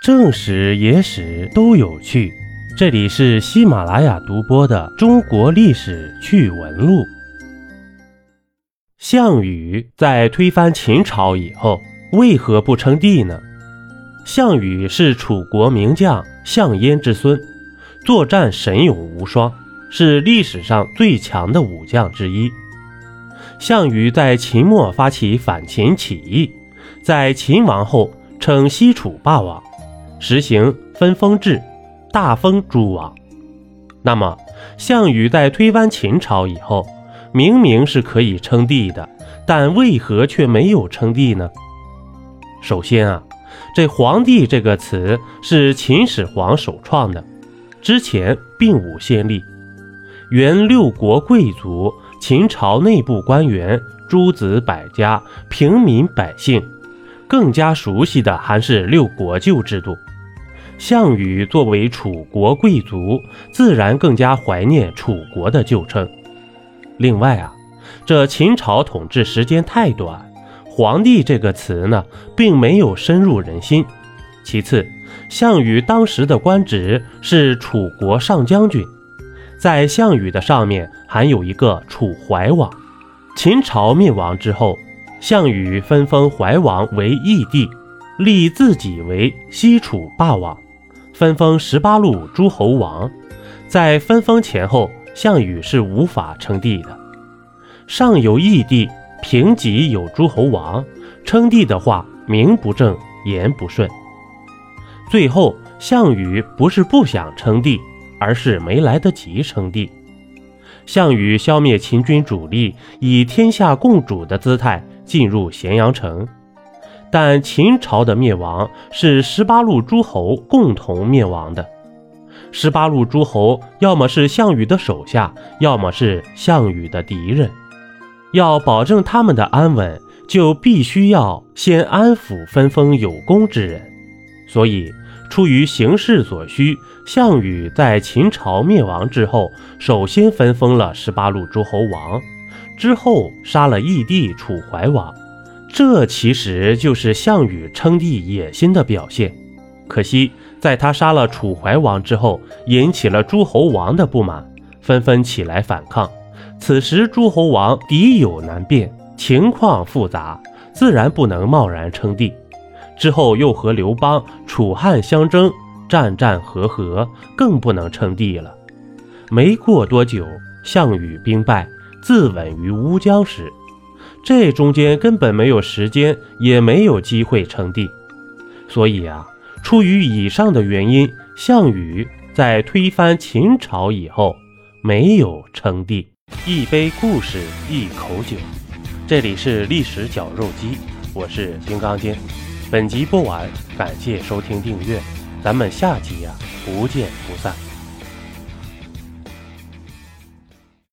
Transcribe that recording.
正史、野史都有趣，这里是喜马拉雅独播的《中国历史趣闻录》。项羽在推翻秦朝以后，为何不称帝呢？项羽是楚国名将项燕之孙，作战神勇无双，是历史上最强的武将之一。项羽在秦末发起反秦起义，在秦亡后称西楚霸王。实行分封制，大封诸王。那么，项羽在推翻秦朝以后，明明是可以称帝的，但为何却没有称帝呢？首先啊，这“皇帝”这个词是秦始皇首创的，之前并无先例。原六国贵族、秦朝内部官员、诸子百家、平民百姓，更加熟悉的还是六国旧制度。项羽作为楚国贵族，自然更加怀念楚国的旧称。另外啊，这秦朝统治时间太短，“皇帝”这个词呢，并没有深入人心。其次，项羽当时的官职是楚国上将军，在项羽的上面还有一个楚怀王。秦朝灭亡之后，项羽分封怀王为义帝，立自己为西楚霸王。分封十八路诸侯王，在分封前后，项羽是无法称帝的。上有义帝，平级有诸侯王，称帝的话，名不正言不顺。最后，项羽不是不想称帝，而是没来得及称帝。项羽消灭秦军主力，以天下共主的姿态进入咸阳城。但秦朝的灭亡是十八路诸侯共同灭亡的。十八路诸侯要么是项羽的手下，要么是项羽的敌人。要保证他们的安稳，就必须要先安抚分封有功之人。所以，出于形势所需，项羽在秦朝灭亡之后，首先分封了十八路诸侯王，之后杀了义帝楚怀王。这其实就是项羽称帝野心的表现。可惜，在他杀了楚怀王之后，引起了诸侯王的不满，纷纷起来反抗。此时，诸侯王敌友难辨，情况复杂，自然不能贸然称帝。之后又和刘邦、楚汉相争，战战和和，更不能称帝了。没过多久，项羽兵败，自刎于乌江时。这中间根本没有时间，也没有机会称帝，所以啊，出于以上的原因，项羽在推翻秦朝以后没有称帝。一杯故事，一口酒，这里是历史绞肉机，我是金刚经。本集播完，感谢收听订阅，咱们下集呀，不见不散。